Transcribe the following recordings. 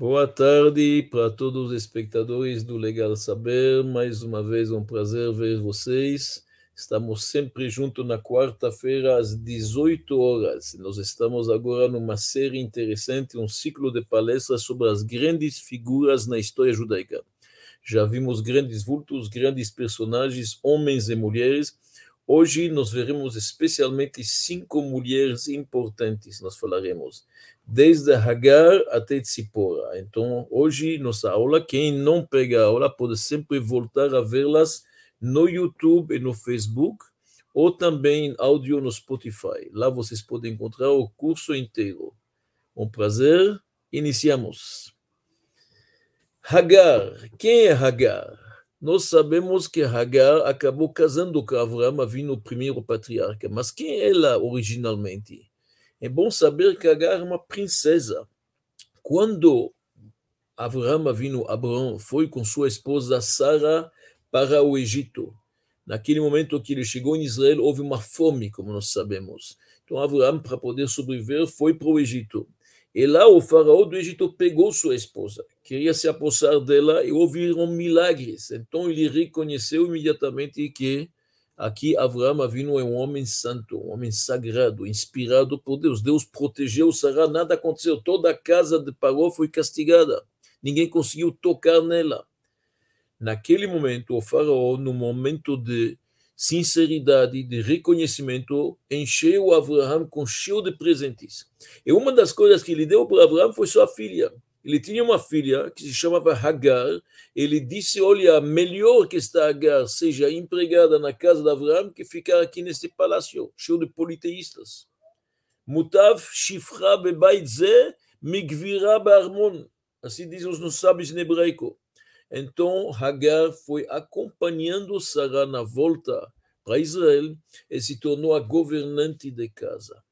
Boa tarde para todos os espectadores do Legal Saber. Mais uma vez, é um prazer ver vocês. Estamos sempre juntos na quarta-feira, às 18 horas. Nós estamos agora numa série interessante, um ciclo de palestras sobre as grandes figuras na história judaica. Já vimos grandes vultos, grandes personagens, homens e mulheres. Hoje nós veremos especialmente cinco mulheres importantes, nós falaremos desde Hagar até Tzipora. Então, hoje, nossa aula, quem não pega a aula pode sempre voltar a vê-las no YouTube e no Facebook, ou também em áudio no Spotify. Lá vocês podem encontrar o curso inteiro. Um prazer, iniciamos. Hagar, quem é Hagar? Nós sabemos que Hagar acabou casando com Avraham, vindo o primeiro patriarca, mas quem é ela originalmente? É bom saber que Agar é uma princesa. Quando Avraham Avinu Abraão foi com sua esposa Sara para o Egito, naquele momento que ele chegou em Israel, houve uma fome, como nós sabemos. Então Avraham, para poder sobreviver, foi para o Egito. E lá o faraó do Egito pegou sua esposa, queria se apossar dela e ouviram milagres. Então ele reconheceu imediatamente que Aqui, Abraão Avinu é um homem santo, um homem sagrado, inspirado por Deus. Deus protegeu Sarah, nada aconteceu. Toda a casa de Paró foi castigada. Ninguém conseguiu tocar nela. Naquele momento, o faraó, no momento de sinceridade, de reconhecimento, encheu Abraão com cheio de presentes. E uma das coisas que ele deu para Abraão foi sua filha. Ele tinha uma filha que se chamava Hagar. Ele disse: Olha, melhor que esta Hagar seja empregada na casa de Abraão que ficar aqui neste palácio, cheio de politeístas. Mutav shifra bebait ze migvira be'armon. Assim dizem os nossos sábios em hebraico. Então, Hagar foi acompanhando Sarah na volta para Israel e se tornou a governante de casa.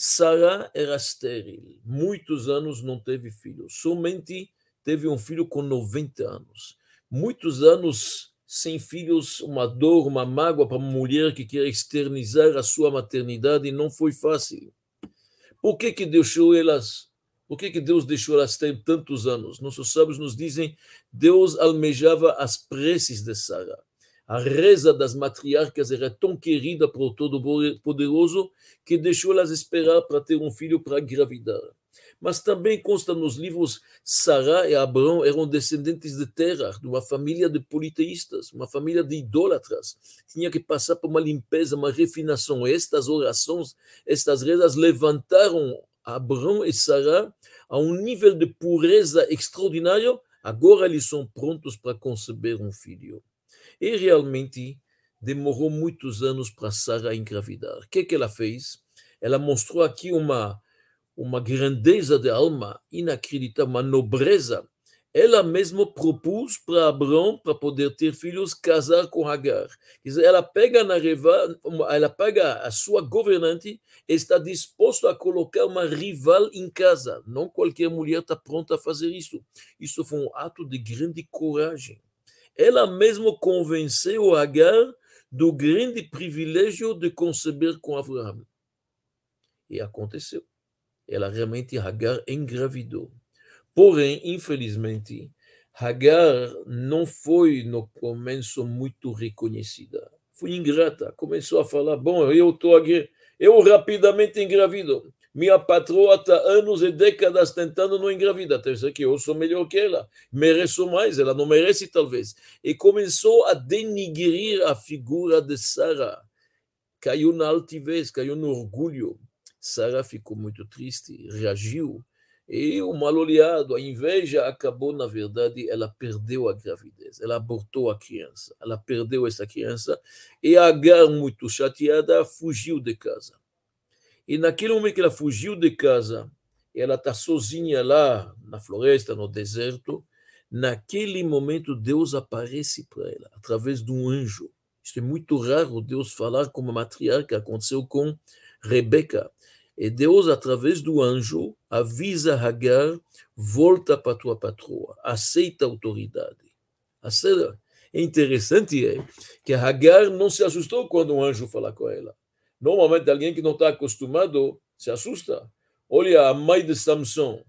Sara era estéril, muitos anos não teve filho, somente teve um filho com 90 anos. Muitos anos sem filhos, uma dor, uma mágoa para uma mulher que quer externizar a sua maternidade não foi fácil. Por que que deixou elas? Por que que Deus deixou elas ter tantos anos? Nossos sábios nos dizem, Deus almejava as preces de Sara a reza das matriarcas era tão querida por Todo-Poderoso que deixou elas esperar para ter um filho para engravidar. Mas também consta nos livros Sara e Abraão eram descendentes de Terra, de uma família de politeístas, uma família de idólatras. Tinha que passar por uma limpeza, uma refinação. Estas orações, estas rezas levantaram Abraão e Sara a um nível de pureza extraordinário. Agora eles são prontos para conceber um filho. E realmente demorou muitos anos para Sara engravidar. O que, que ela fez? Ela mostrou aqui uma, uma grandeza de alma inacreditável, uma nobreza. Ela mesma propôs para Abraão, para poder ter filhos, casar com Hagar. Ela pega na reva, ela pega a sua governante e está disposta a colocar uma rival em casa. Não qualquer mulher está pronta a fazer isso. Isso foi um ato de grande coragem ela mesma convenceu Agar do grande privilégio de conceber com Abraão. E aconteceu. Ela realmente, Agar, engravidou. Porém, infelizmente, Hagar não foi no começo muito reconhecida. Foi ingrata. Começou a falar: Bom, eu estou aqui, eu rapidamente engravido. Minha patroa está anos e décadas tentando não engravidar. Terceiro que eu sou melhor que ela, mereço mais, ela não merece talvez. E começou a denigrir a figura de Sara. Caiu na altivez, caiu no orgulho. Sara ficou muito triste, reagiu. E o mal olhado, a inveja acabou, na verdade, ela perdeu a gravidez, ela abortou a criança, ela perdeu essa criança, e Agar, muito chateada, fugiu de casa. E naquele momento que ela fugiu de casa, ela está sozinha lá na floresta, no deserto, naquele momento Deus aparece para ela, através de um anjo. Isso é muito raro, Deus falar com uma matriarca, aconteceu com Rebeca. E Deus, através do anjo, avisa Hagar, volta para tua patroa, aceita a autoridade. É interessante é que Hagar não se assustou quando o anjo falou com ela. Normalmente, alguém que não está acostumado se assusta. Olha a mãe de Samson.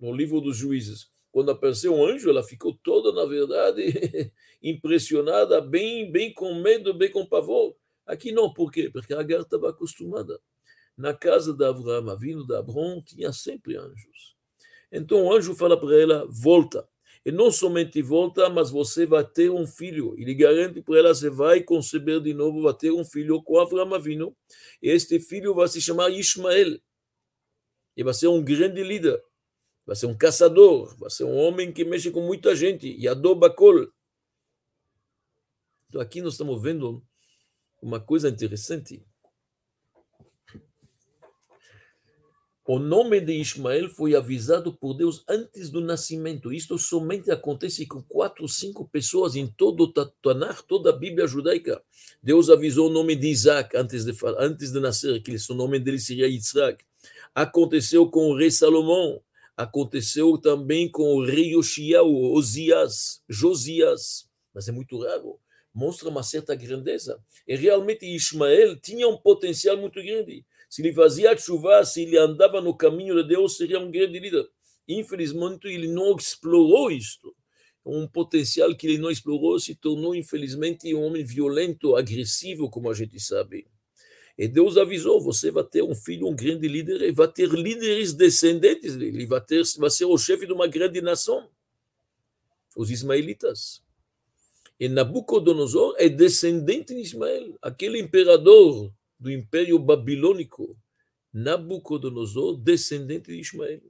no livro dos juízes. Quando apareceu um anjo, ela ficou toda, na verdade, impressionada, bem, bem com medo, bem com pavor. Aqui não, por quê? Porque a Agar estava acostumada. Na casa de Abraão, vindo de Abrão, tinha sempre anjos. Então o anjo fala para ela: volta. E não somente volta, mas você vai ter um filho. Ele garante para ela: você vai conceber de novo, vai ter um filho com Abraão vindo. E este filho vai se chamar Ismael. E vai ser um grande líder. Vai ser um caçador. Vai ser um homem que mexe com muita gente. Yadó Bakol. Então aqui nós estamos vendo uma coisa interessante. O nome de Ismael foi avisado por Deus antes do nascimento. Isto somente acontece com quatro, cinco pessoas em todo o Tanakh, toda a Bíblia judaica. Deus avisou o nome de Isaac antes de, antes de nascer, que o nome dele seria Yitzhak. Aconteceu com o rei Salomão. Aconteceu também com o rei Yoshiao, Osias, Josias. Mas é muito raro mostra uma certa grandeza. E realmente Ismael tinha um potencial muito grande. Se ele fazia chuva, se ele andava no caminho de Deus, seria um grande líder. Infelizmente, ele não explorou isto. Um potencial que ele não explorou se tornou, infelizmente, um homem violento, agressivo, como a gente sabe. E Deus avisou: você vai ter um filho, um grande líder, e vai ter líderes descendentes dele. Ele vai, ter, vai ser o chefe de uma grande nação. Os ismaelitas. E Nabucodonosor é descendente de Ismael, aquele imperador do Império Babilônico. Nabucodonosor, descendente de Ismael.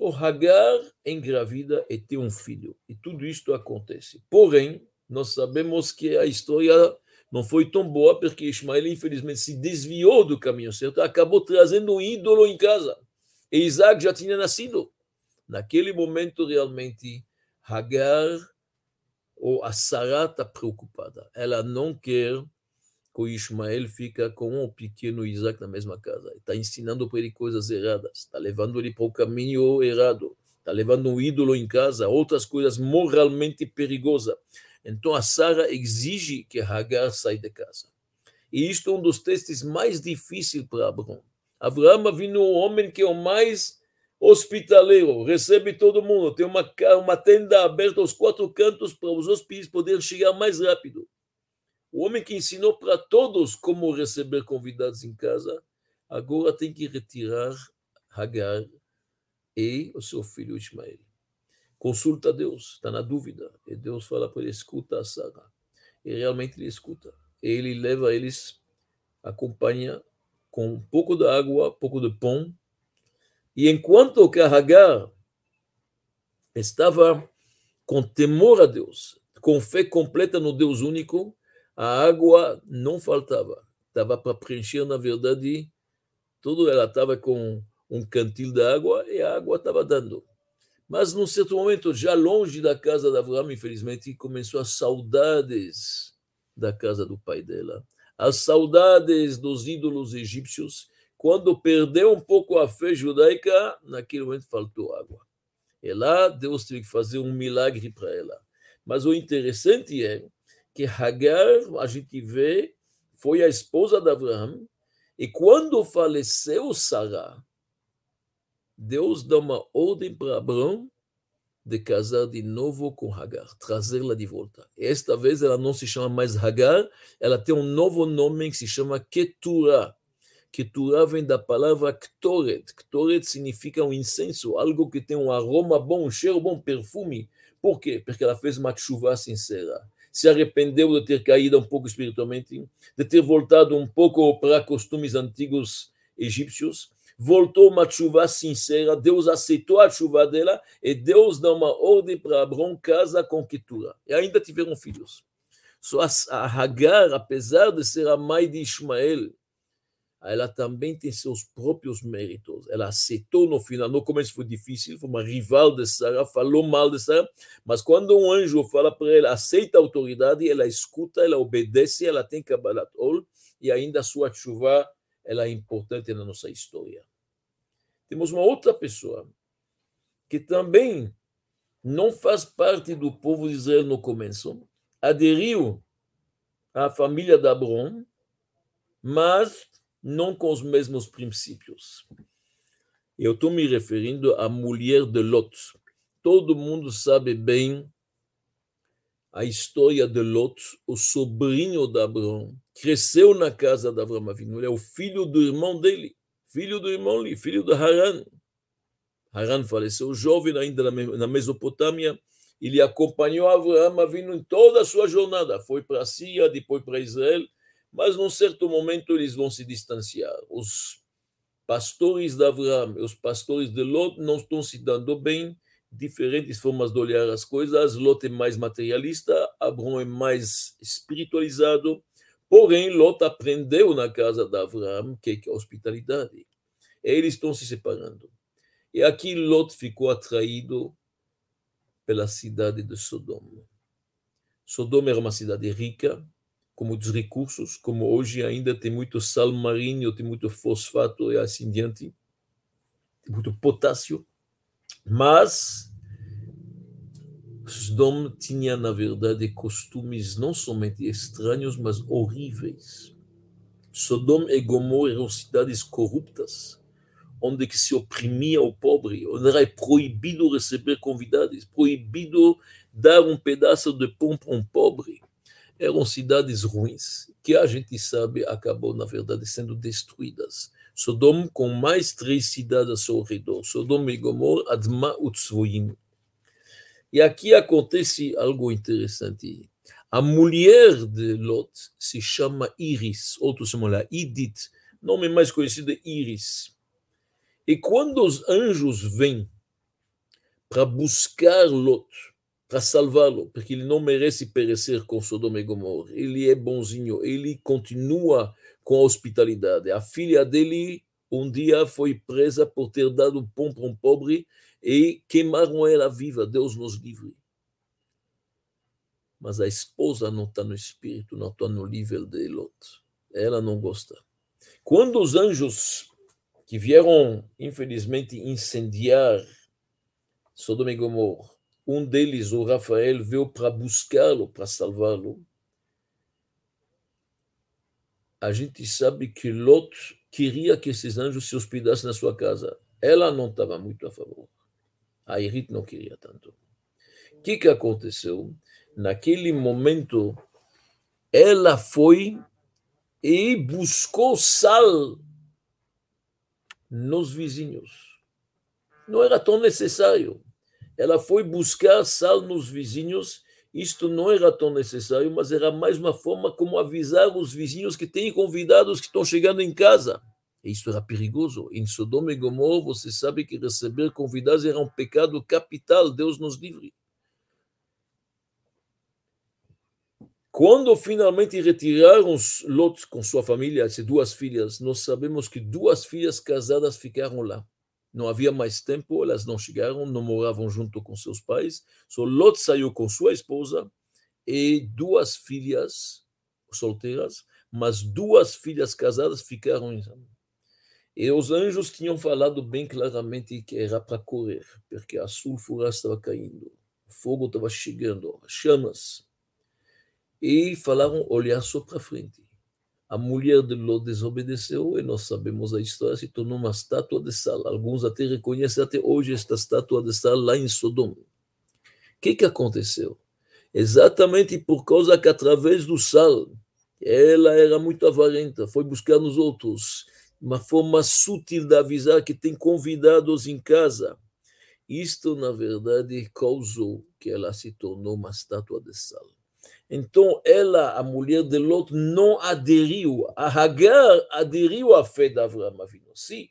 O Hagar engravida e tem um filho. E tudo isto acontece. Porém, nós sabemos que a história não foi tão boa porque Ismael, infelizmente, se desviou do caminho certo, acabou trazendo um ídolo em casa. E Isaac já tinha nascido. Naquele momento, realmente, Hagar ou a Sarah está preocupada. Ela não quer o Ismael fica com o pequeno Isaac na mesma casa. Está ensinando para ele coisas erradas, está levando ele para o caminho errado, está levando um ídolo em casa, outras coisas moralmente perigosas. Então a Sara exige que Hagar saia de casa. E isto é um dos testes mais difíceis para Abraão. Abraão vindo um homem que é o mais hospitaleiro, recebe todo mundo, tem uma, uma tenda aberta aos quatro cantos para os hóspedes poderem chegar mais rápido. O homem que ensinou para todos como receber convidados em casa, agora tem que retirar Hagar e o seu filho Ismael. Consulta Deus, está na dúvida. E Deus fala para ele: escuta a Sara. E realmente ele escuta. Ele leva eles, acompanha com um pouco de água, um pouco de pão, e enquanto que Hagar estava com temor a Deus, com fé completa no Deus único, a água não faltava. Estava para preencher, na verdade, tudo. Ela estava com um cantil de água e a água estava dando. Mas, num certo momento, já longe da casa de Abraão, infelizmente, começou as saudades da casa do pai dela, as saudades dos ídolos egípcios quando perdeu um pouco a fé judaica, naquele momento faltou água. E lá Deus teve que fazer um milagre para ela. Mas o interessante é que Hagar, a gente vê, foi a esposa de Abraão, e quando faleceu Sarah, Deus dá uma ordem para Abraão de casar de novo com Hagar, trazê-la de volta. Esta vez ela não se chama mais Hagar, ela tem um novo nome que se chama Keturah Keturah vem da palavra Ktoret. Ktoret significa um incenso, algo que tem um aroma bom, um cheiro bom, perfume. Por quê? Porque ela fez uma chuva sincera. Se arrependeu de ter caído um pouco espiritualmente, de ter voltado um pouco para costumes antigos egípcios. Voltou uma chuva sincera, Deus aceitou a chuva dela e Deus dá uma ordem para Abraão casa com Keturah. E ainda tiveram filhos. Só a Hagar, apesar de ser a mãe de Ismael, ela também tem seus próprios méritos. Ela aceitou no final, no começo foi difícil, foi uma rival de Sara, falou mal de Sara, mas quando um anjo fala para ela, aceita a autoridade, ela escuta, ela obedece, ela tem Kabbalat Ol, e ainda a sua chuva ela é importante na nossa história. Temos uma outra pessoa que também não faz parte do povo de Israel no começo, aderiu à família de Abraão, mas não com os mesmos princípios. Eu estou me referindo à mulher de Lot. Todo mundo sabe bem a história de Lot, o sobrinho de Abraão, cresceu na casa de Abraão Avinu, ele é o filho do irmão dele, filho do irmão ali, filho de Haran. Haran faleceu jovem ainda na Mesopotâmia, ele acompanhou Abraão Avinu em toda a sua jornada, foi para a Síria, depois para Israel, mas num certo momento eles vão se distanciar. Os pastores de Abraão e os pastores de Lot não estão se dando bem, diferentes formas de olhar as coisas. Lot é mais materialista, Abraão é mais espiritualizado. Porém, Lot aprendeu na casa de Abraão que é a hospitalidade. Eles estão se separando. E aqui Lot ficou atraído pela cidade de Sodoma. Sodoma era uma cidade rica, com muitos recursos, como hoje ainda tem muito sal marinho, tem muito fosfato e assim diante, tem muito potássio, mas Sodom tinha, na verdade, costumes não somente estranhos, mas horríveis. Sodom e Gomorra eram cidades corruptas, onde que se oprimia o pobre, onde era proibido receber convidados, proibido dar um pedaço de pão para um pobre. Eram cidades ruins, que a gente sabe acabou, na verdade, sendo destruídas. Sodom com mais três cidades ao seu redor, Sodom e Gomorra, Adma e Tzvoim. E aqui acontece algo interessante. A mulher de Lot se chama Iris, outros chamam lá Idit, nome mais conhecido é Iris. E quando os anjos vêm para buscar Lot, para salvá-lo, porque ele não merece perecer com Sodoma e Gomorra, ele é bonzinho, ele continua com a hospitalidade. A filha dele um dia foi presa por ter dado pão para um pobre e queimaram ela viva, Deus nos livre. Mas a esposa não está no espírito, não está no nível de Lot. Ela não gosta. Quando os anjos que vieram, infelizmente, incendiar Sodoma e Gomorra. Um deles, o Rafael, veio para buscá-lo, para salvá-lo. A gente sabe que Lot queria que esses anjos se hospedassem na sua casa. Ela não estava muito a favor. A Irit não queria tanto. O que, que aconteceu? Naquele momento, ela foi e buscou sal nos vizinhos. Não era tão necessário. Ela foi buscar sal nos vizinhos. Isto não era tão necessário, mas era mais uma forma como avisar os vizinhos que têm convidados que estão chegando em casa. Isso era perigoso. Em Sodoma e Gomorra, você sabe que receber convidados era um pecado capital. Deus nos livre. Quando finalmente retiraram Lot com sua família, as duas filhas, nós sabemos que duas filhas casadas ficaram lá. Não havia mais tempo, elas não chegaram, não moravam junto com seus pais. Só Lot saiu com sua esposa e duas filhas solteiras, mas duas filhas casadas ficaram em E os anjos tinham falado bem claramente que era para correr, porque a sulfura estava caindo, o fogo estava chegando, chamas e falaram olhar só para frente. A mulher de Ló desobedeceu e nós sabemos a história, se tornou uma estátua de sal. Alguns até reconhecem até hoje esta estátua de sal lá em Sodoma. O que, que aconteceu? Exatamente por causa que através do sal, ela era muito avarenta, foi buscar nos outros, uma forma sutil de avisar que tem convidados em casa. Isto, na verdade, causou que ela se tornou uma estátua de sal. Então, ela, a mulher de Lot, não aderiu. A Hagar aderiu à fé de Avraham Avinu. Sim,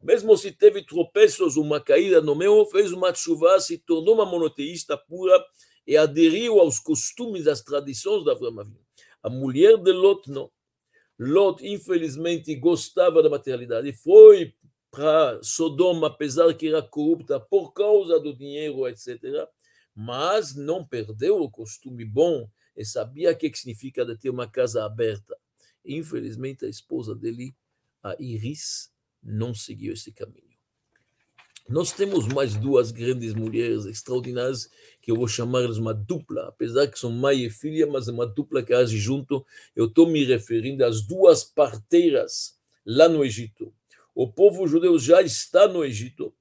mesmo se teve tropeços, uma caída no meio, fez uma chuva, se tornou uma monoteísta pura e aderiu aos costumes, às tradições de Avraham Avinu. A mulher de Lot, não. Lot, infelizmente, gostava da materialidade, foi para Sodoma, apesar que era corrupta por causa do dinheiro, etc mas não perdeu o costume bom e sabia o que significa de ter uma casa aberta. Infelizmente, a esposa dele, a Iris, não seguiu esse caminho. Nós temos mais duas grandes mulheres extraordinárias que eu vou chamar de uma dupla, apesar que são mãe e filha, mas é uma dupla que age junto. Eu estou me referindo às duas parteiras lá no Egito. O povo judeu já está no Egito,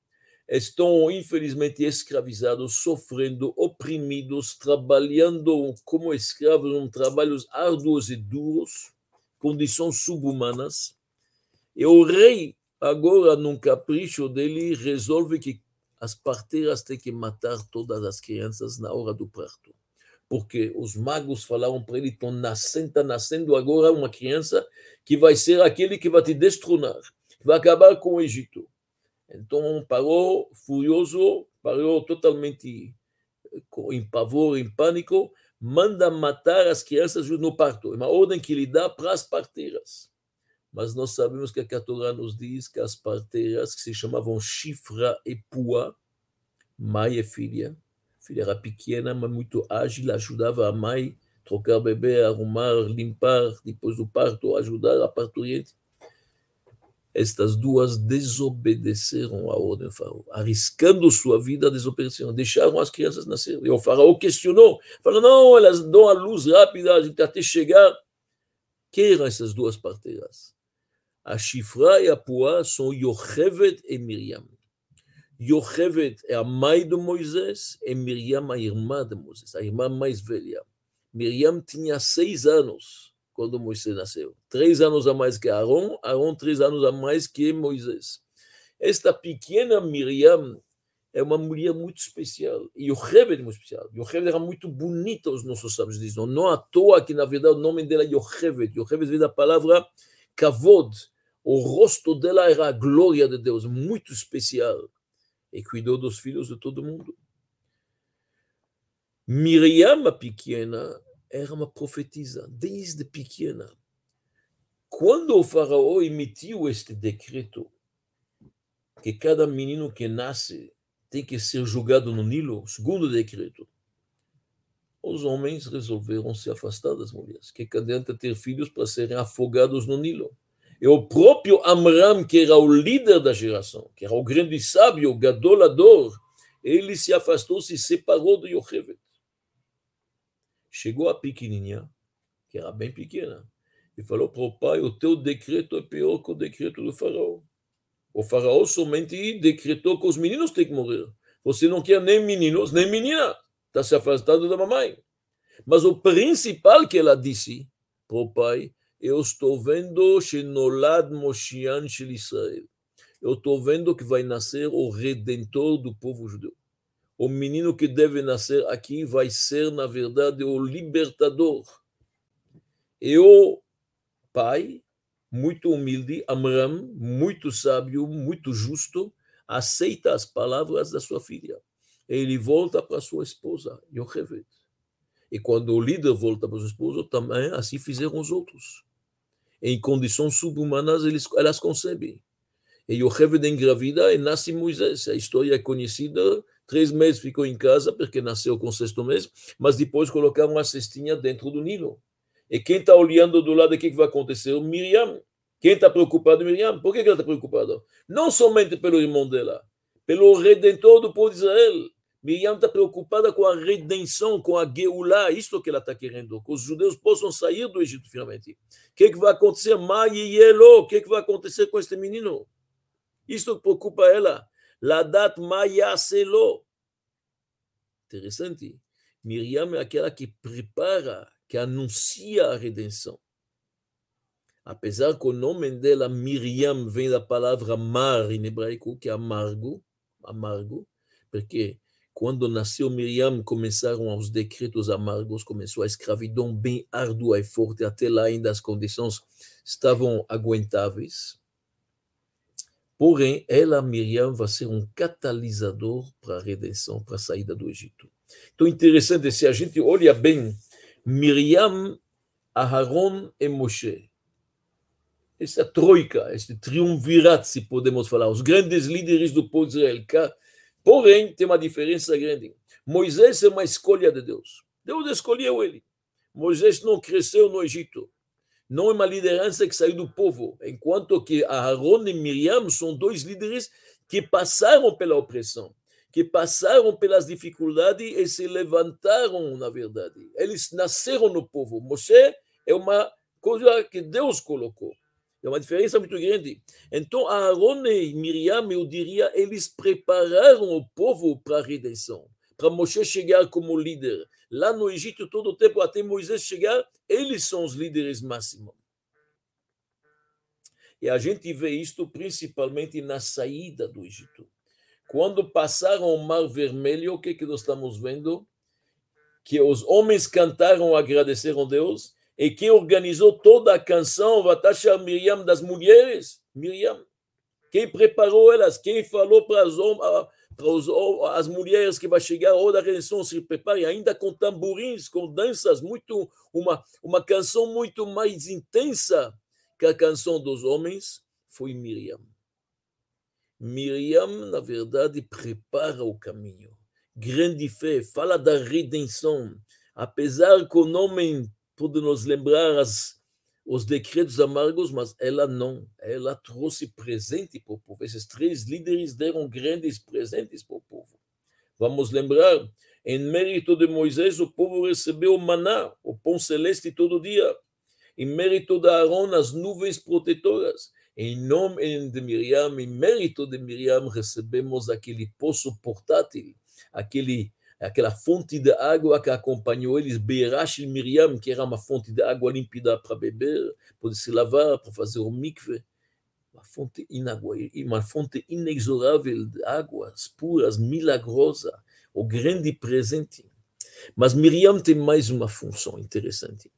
estão infelizmente escravizados, sofrendo, oprimidos, trabalhando como escravos em trabalhos árduos e duros, condições subhumanas. E o rei, agora, num capricho dele, resolve que as parteiras têm que matar todas as crianças na hora do parto. Porque os magos falaram para ele: estão nascendo, está nascendo agora uma criança que vai ser aquele que vai te destronar, vai acabar com o Egito. Então parou furioso, parou totalmente em pavor, em pânico, manda matar as crianças no parto. É uma ordem que ele dá para as parteiras. Mas nós sabemos que a Torá nos diz que as parteiras, que se chamavam Chifra e Pua, mãe e filha, a filha era pequena, mas muito ágil, ajudava a mãe a trocar bebê, arrumar, limpar, depois do parto, ajudar a parturiente estas duas desobedeceram a ordem do faraó, arriscando sua vida, desobedeceram, deixaram as crianças nascer. E o faraó questionou, falou, não, elas dão a luz rápida, a gente até chegar. Quem eram essas duas parteiras? A Shifra e a Puá são Yochevet e Miriam. Yochevet é a mãe de Moisés e Miriam a irmã de Moisés, a irmã mais velha. Miriam tinha seis anos quando Moisés nasceu. Três anos a mais que Aaron, Aaron três anos a mais que Moisés. Esta pequena Miriam é uma mulher muito especial. E o Yocheved é muito especial. Yocheved era muito bonita, os nossos sábios dizem. Não à toa que, na verdade, o nome dela é Yocheved. Yocheved vem da palavra kavod. O rosto dela era a glória de Deus, muito especial. E cuidou dos filhos de todo mundo. Miriam, a pequena, era uma profetisa desde pequena. Quando o faraó emitiu este decreto, que cada menino que nasce tem que ser julgado no Nilo, segundo decreto, os homens resolveram se afastar das mulheres. Que adianta ter filhos para serem afogados no Nilo? E o próprio Amram, que era o líder da geração, que era o grande sábio, o gadolador, ele se afastou, se separou do Yocheved. Chegou a pequenininha, que era bem pequena, e falou para o pai: O teu decreto é pior que o decreto do faraó. O faraó somente decretou que os meninos têm que morrer. Você não quer nem meninos, nem menina. Está se afastando da mamãe. Mas o principal que ela disse para o pai: Eu estou vendo Shenolad Moshiach Shel Israel. Eu estou vendo que vai nascer o redentor do povo judeu o menino que deve nascer aqui vai ser, na verdade, o libertador. E o pai, muito humilde, Amram, muito sábio, muito justo, aceita as palavras da sua filha. Ele volta para sua esposa, Yocheved. E quando o líder volta para sua esposa, também assim fizeram os outros. Em condições subhumanas, eles, elas concebem. E Yocheved engravida e nasce Moisés. A história é conhecida Três meses ficou em casa, porque nasceu com o sexto mês, mas depois colocaram uma cestinha dentro do Nilo. E quem está olhando do lado, o que, que vai acontecer? O Miriam. Quem está preocupado? Miriam. Por que, ela está preocupada? Não somente pelo irmão dela, pelo redentor do povo de Israel. Miriam está preocupada com a redenção, com a Geulah, isso que ela está querendo, que os judeus possam sair do Egito finalmente. O que, que vai acontecer? Yelo, o que, que vai acontecer com este menino? Isso preocupa ela. Ladat Mayaselo. Interessante. Miriam é aquela que prepara, que anuncia a redenção. Apesar que o nome dela, Miriam, vem da palavra mar em hebraico, que é amargo, amargo, porque quando nasceu Miriam, começaram os decretos amargos, começou a escravidão bem árdua e forte, até lá ainda as condições estavam aguentáveis. Porém, ela, Miriam, vai ser um catalisador para a redenção, para a saída do Egito. Então, interessante, se a gente olha bem, Miriam, Aharon e Moshe, essa troika, esse triunvirato, se podemos falar, os grandes líderes do povo de Israel. Porém, tem uma diferença grande. Moisés é uma escolha de Deus. Deus escolheu ele. Moisés não cresceu no Egito não é uma liderança que saiu do povo, enquanto que Aaron e Miriam são dois líderes que passaram pela opressão, que passaram pelas dificuldades e se levantaram, na verdade. Eles nasceram no povo. Moshe é uma coisa que Deus colocou. É uma diferença muito grande. Então, Aaron e Miriam, eu diria, eles prepararam o povo para a redenção, para Moshe chegar como líder. Lá no Egito, todo o tempo, até Moisés chegar, eles são os líderes máximos. E a gente vê isto principalmente na saída do Egito. Quando passaram o Mar Vermelho, o que, que nós estamos vendo? Que os homens cantaram, agradeceram a Deus, e quem organizou toda a canção, Vatasha Miriam das mulheres, Miriam. Quem preparou elas, quem falou para as, para os, as mulheres que vai chegar a da redenção, se preparem, ainda com tamborins, com danças, muito uma, uma canção muito mais intensa que a canção dos homens, foi Miriam. Miriam, na verdade, prepara o caminho. Grande fé, fala da redenção. Apesar que o nome pode nos lembrar as, os decretos amargos, mas ela não. Ela trouxe presente para o povo. Esses três líderes deram grandes presentes para o povo. Vamos lembrar, em mérito de Moisés, o povo recebeu maná, o pão celeste todo dia. Em mérito de Aaron, as nuvens protetoras. Em nome de Miriam, em mérito de Miriam, recebemos aquele poço portátil, aquele aquela fonte de água que acompanhou eles, Beirash Miriam, que era uma fonte de água límpida para beber, para se lavar, para fazer o mikve. Uma fonte, uma fonte inexorável de águas puras, milagrosa, o grande presente. Mas Miriam tem mais uma função interessante.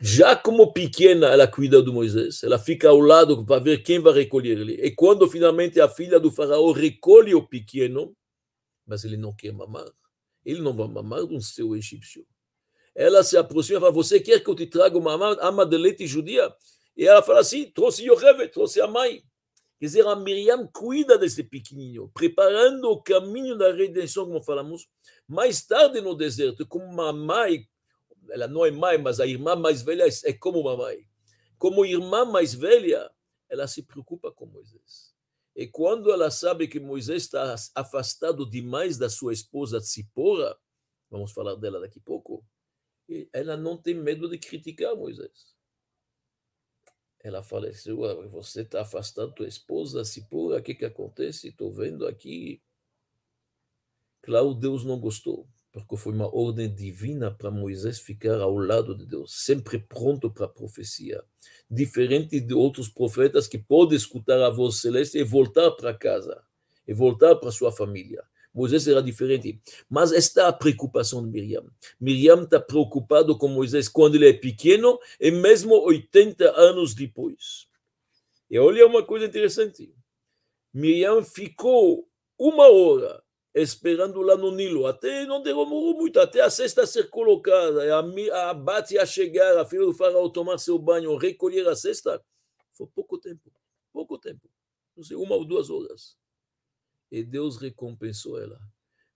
Já como pequena, ela cuida do Moisés, ela fica ao lado para ver quem vai recolher ele. E quando finalmente a filha do faraó recolhe o pequeno, mas ele não quer mamar, ele não vai mamar um seu egípcio. Ela se aproxima e fala: Você quer que eu te traga uma ama de leite judia? E ela fala assim: Trouxe Yocheve, trouxe a mãe. Quer dizer, a Miriam cuida desse pequenininho, preparando o caminho da redenção, como falamos. Mais tarde no deserto, como uma mãe, ela não é mãe, mas a irmã mais velha é como uma mãe. Como irmã mais velha, ela se preocupa com Moisés. E quando ela sabe que Moisés está afastado demais da sua esposa Tzipora, vamos falar dela daqui a pouco, ela não tem medo de criticar Moisés. Ela fala assim, você está afastado da tua esposa Tzipora, o que, que acontece? Estou vendo aqui. Claro, Deus não gostou porque foi uma ordem divina para Moisés ficar ao lado de Deus, sempre pronto para a profecia. Diferente de outros profetas que podem escutar a voz celeste e voltar para casa, e voltar para sua família. Moisés era diferente. Mas está a preocupação de Miriam. Miriam está preocupado com Moisés quando ele é pequeno e mesmo 80 anos depois. E olha uma coisa interessante. Miriam ficou uma hora esperando lá no Nilo. Até não demorou muito, até a cesta ser colocada, a a chegar, a filha do faraó tomar seu banho, recolher a cesta, foi pouco tempo, pouco tempo, não sei, uma ou duas horas. E Deus recompensou ela.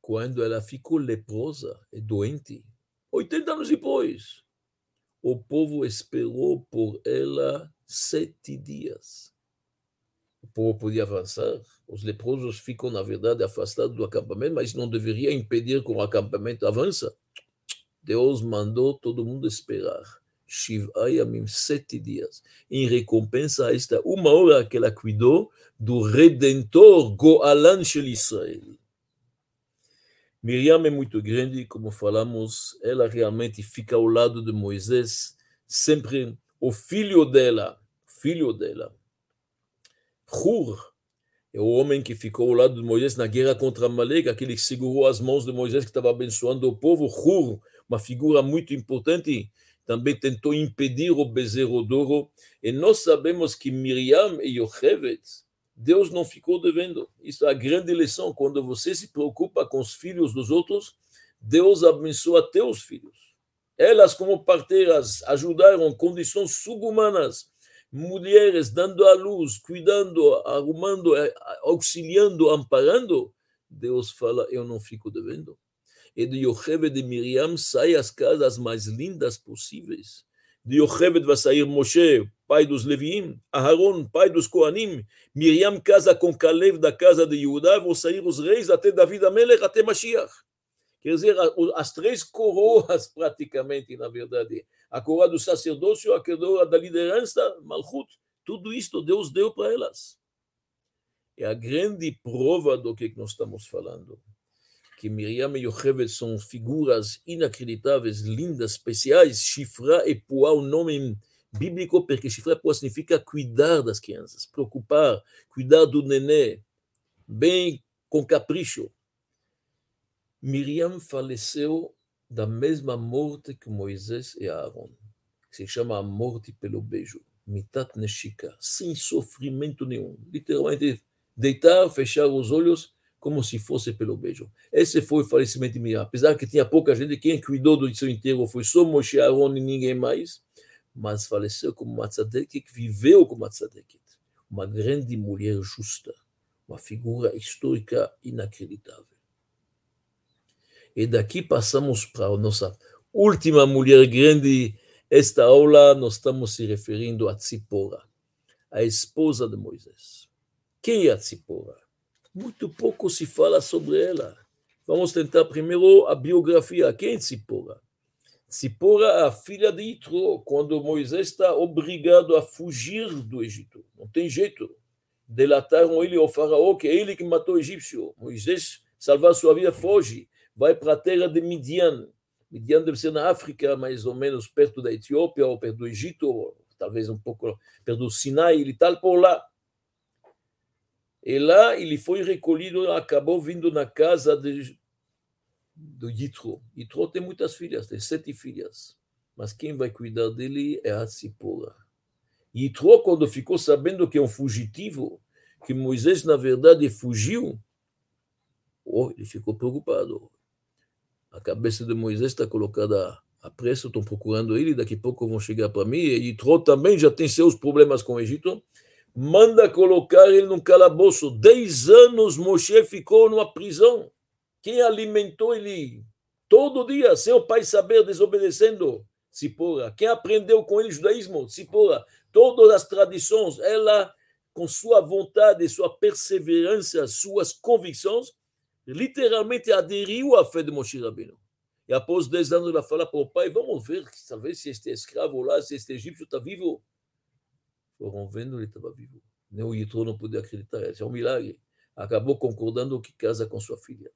Quando ela ficou leprosa e doente, 80 anos depois, o povo esperou por ela sete dias. O povo podia avançar, os leprosos ficam, na verdade, afastados do acampamento, mas não deveria impedir que o acampamento avança. Deus mandou todo mundo esperar. Shivayamim, sete dias, em recompensa a esta uma hora que ela cuidou do Redentor Goalan Shel Israel. Miriam é muito grande, como falamos, ela realmente fica ao lado de Moisés, sempre o filho dela, filho dela, Hur, é o homem que ficou ao lado de Moisés na guerra contra Amalek, aquele que segurou as mãos de Moisés que estava abençoando o povo. Hur, uma figura muito importante, também tentou impedir o bezerro de ouro. E nós sabemos que Miriam e Yochevet, Deus não ficou devendo. Isso é a grande lição. Quando você se preocupa com os filhos dos outros, Deus abençoa os filhos. Elas, como parteiras, ajudaram condições subhumanas mulheres dando à luz, cuidando, arrumando, eh, auxiliando, amparando, Deus fala: Eu não fico devendo. E de Yocheved de Miriam sai as casas mais lindas possíveis. De Yocheved vai sair Moshe, pai dos Leviim, Aharon, pai dos Koanim, Miriam casa com Caleb da casa de Judá, vão sair os reis até David Amelech, até Mashiach. Quer dizer, as três coroas, praticamente, na verdade. A coroa do sacerdócio, a coroa da liderança, Malchut, Tudo isto Deus deu para elas. É a grande prova do que nós estamos falando. Que Miriam e Yocheved são figuras inacreditáveis, lindas, especiais. Shifra e Puá, o nome bíblico, porque Shifra e Puá significa cuidar das crianças, preocupar, cuidar do nenê, bem com capricho. Miriam faleceu da mesma morte que Moisés e Aaron, que se chama a morte pelo beijo, mitat neshika, sem sofrimento nenhum. Literalmente, deitar, fechar os olhos, como se fosse pelo beijo. Esse foi o falecimento de Miriam. Apesar que tinha pouca gente, quem cuidou do seu enterro foi só Moshe Aaron e ninguém mais, mas faleceu como uma tzadeket, que viveu como uma tzadeket. Uma grande mulher justa, uma figura histórica inacreditável. E daqui passamos para a nossa última mulher grande. Esta aula nós estamos se referindo a Tzipora, a esposa de Moisés. Quem é a Tzipora? Muito pouco se fala sobre ela. Vamos tentar primeiro a biografia. Quem é Tzipora? Tzipora é a filha de Itro, quando Moisés está obrigado a fugir do Egito. Não tem jeito. Delataram ele ao faraó, que é ele que matou o egípcio. Moisés, salvar sua vida, foge vai para a terra de Midian. Midian deve ser na África, mais ou menos perto da Etiópia, ou perto do Egito, ou talvez um pouco perto do Sinai, ele está por lá. E lá ele foi recolhido, acabou vindo na casa de, do Yitro. Yitro tem muitas filhas, tem sete filhas. Mas quem vai cuidar dele é a Tzipora. Yitro, quando ficou sabendo que é um fugitivo, que Moisés, na verdade, fugiu, oh, ele ficou preocupado a cabeça de Moisés está colocada a preço, estão procurando ele, daqui a pouco vão chegar para mim, e Yitro também já tem seus problemas com o Egito, manda colocar ele num calabouço. Dez anos Moshe ficou numa prisão. Quem alimentou ele todo dia, sem o pai saber, desobedecendo? Sipora. Quem aprendeu com ele judaísmo? Sipora. Todas as tradições, ela, com sua vontade, sua perseverança, suas convicções, literalmente aderiu à fé de Moshe Rabbeinu. E após 10 anos, ela fala para o pai: Vamos ver, talvez se este escravo lá, se este egípcio está vivo. Foram vendo, ele estava vivo. Nem o Yitro não podia acreditar, isso é um milagre. Acabou concordando que casa com sua filha.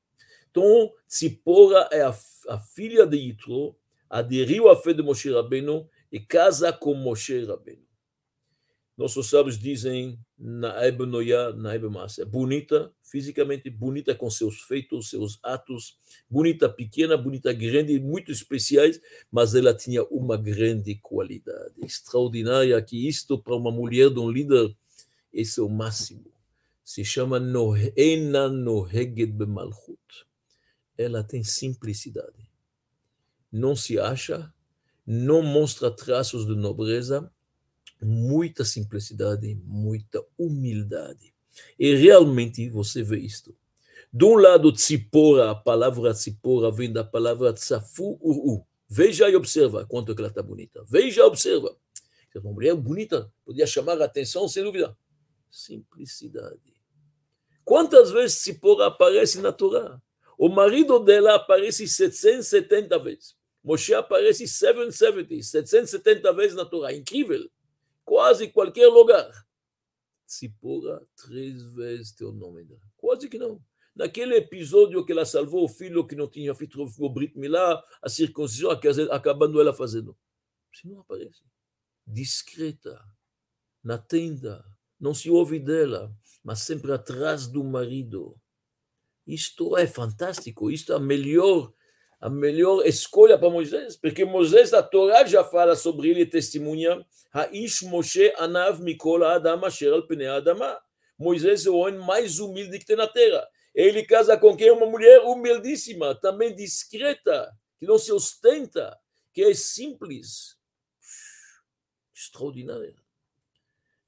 Então, Tzipora é a, a filha de Yitro, aderiu à fé de Moshe Rabbeinu e casa com Moshe Rabbeinu. Nossos sábios dizem Naeb Noia, Naeb Massa. Bonita, fisicamente bonita com seus feitos, seus atos, bonita pequena, bonita grande, muito especiais, mas ela tinha uma grande qualidade extraordinária, que isto para uma mulher de um líder, esse é o máximo. Se chama Nohena Noheged Bemalchut. Ela tem simplicidade. Não se acha, não mostra traços de nobreza, muita simplicidade, muita humildade. E realmente você vê isto. De um lado, tzipora, a palavra tzipora vem da palavra tsafu uru. Veja e observa quanto que ela está bonita. Veja e observa. É uma mulher bonita, podia chamar a atenção, sem dúvida. Simplicidade. Quantas vezes Tzipora aparece na Torá? O marido dela aparece 770 vezes. Moshe aparece 770, 770 vezes na Torá. Incrível quase qualquer lugar. Tzipora, três vezes teu nome dela. Quase que não. Naquele episódio que ela salvou o filho que não tinha feito o Brit Milá, a circuncisão, acabando ela fazendo. Se não aparece. Discreta, na tenda, não se ouve dela, mas sempre atrás do marido. Isto é fantástico, isto é a melhor a melhor escolha para Moisés, porque Moisés, a Torá já fala sobre ele e testemunha, Haish Moshe Anav Mikol Adam Asher Al Pnei Adama. Moisés é o homem mais humilde que tem na terra. Ele casa com quem? Uma mulher humildíssima, também discreta, que não se ostenta, que é simples. Extraordinária.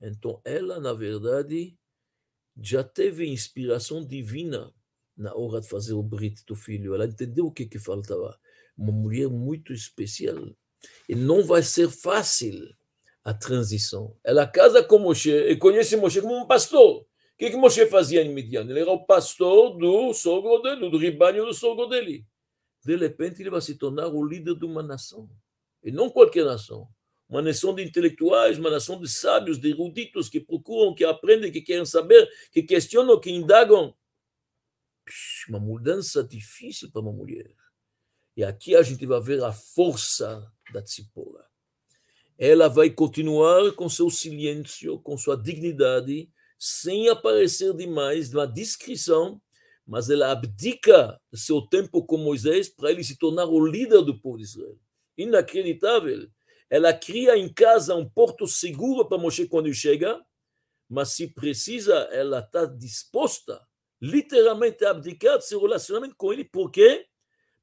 Então, ela, na verdade, já teve inspiração divina na hora de fazer o brit do filho. Ela entendeu o que, que faltava. Uma mulher muito especial. E não vai ser fácil a transição. Ela casa com Moshe e conhece Moshe como um pastor. O que, que Moshe fazia em Midian? Ele era o pastor do sogro dele, do ribanho do sogro dele. De repente, ele vai se tornar o líder de uma nação. E não qualquer nação. uma nação de intelectuais, uma nação de sábios, de eruditos que procuram, que aprendem, que querem saber, que questionam, que indagam. Uma mudança difícil para uma mulher. E aqui a gente vai ver a força da Tzipora. Ela vai continuar com seu silêncio, com sua dignidade, sem aparecer demais na descrição, mas ela abdica seu tempo com Moisés para ele se tornar o líder do povo de Israel. Inacreditável. Ela cria em casa um porto seguro para Moshe quando chega, mas se precisa, ela está disposta, literalmente, abdicar de seu relacionamento com ele, porque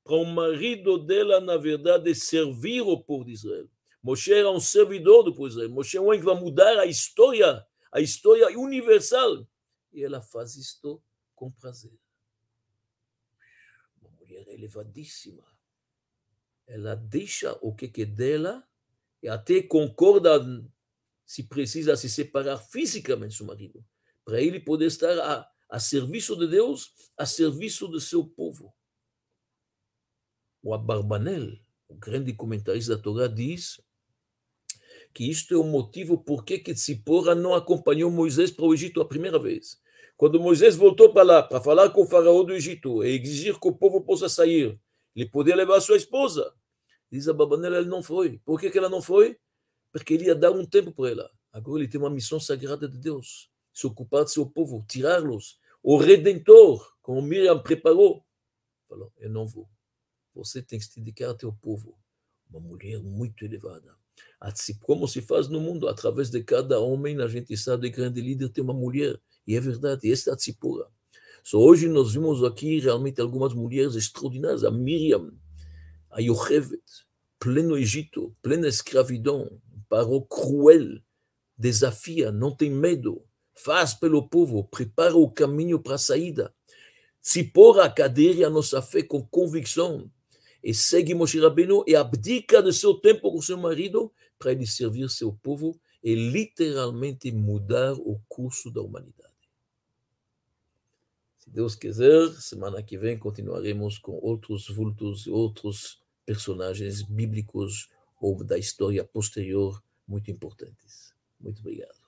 para o marido dela, na verdade, servir o povo de Israel. Moshe era um servidor do povo de Israel. Moshe é um que vai mudar a história, a história universal. E ela faz isto com prazer. Uma mulher elevadíssima. Ela deixa o que é dela e até concorda, se precisa, se separar fisicamente do marido, para ele poder estar a, a serviço de Deus, a serviço do seu povo. O Abarbanel, o grande comentarista da Torá, diz que isto é o motivo por que Tzipora não acompanhou Moisés para o Egito a primeira vez. Quando Moisés voltou para lá para falar com o faraó do Egito e exigir que o povo possa sair, ele podia levar sua esposa. Diz a Babanela, ele não foi. Por que ela não foi? Porque ele ia dar um tempo para ela. Agora ele tem uma missão sagrada de Deus. Se ocupar de seu povo, tirá-los. O Redentor, como Miriam preparou. Falou, eu não vou. Você tem que se dedicar ao teu povo. Uma mulher muito elevada. Como se faz no mundo, através de cada homem, a gente sabe de grande líder tem uma mulher. E é verdade, esta é a Tzipora. So, hoje nós vimos aqui realmente algumas mulheres extraordinárias. A Miriam, a Yochevet, pleno Egito, plena escravidão, parou cruel, desafia, não tem medo, faz pelo povo, prepara o caminho para a saída. Se pôr a cadeira a nossa fé com convicção e segue Moshe Rabbeinu e abdica de seu tempo com seu marido para ele servir seu povo e literalmente mudar o curso da humanidade. Se Deus quiser, semana que vem continuaremos com outros vultos, outros personagens bíblicos ou da história posterior muito importantes. Muito obrigado.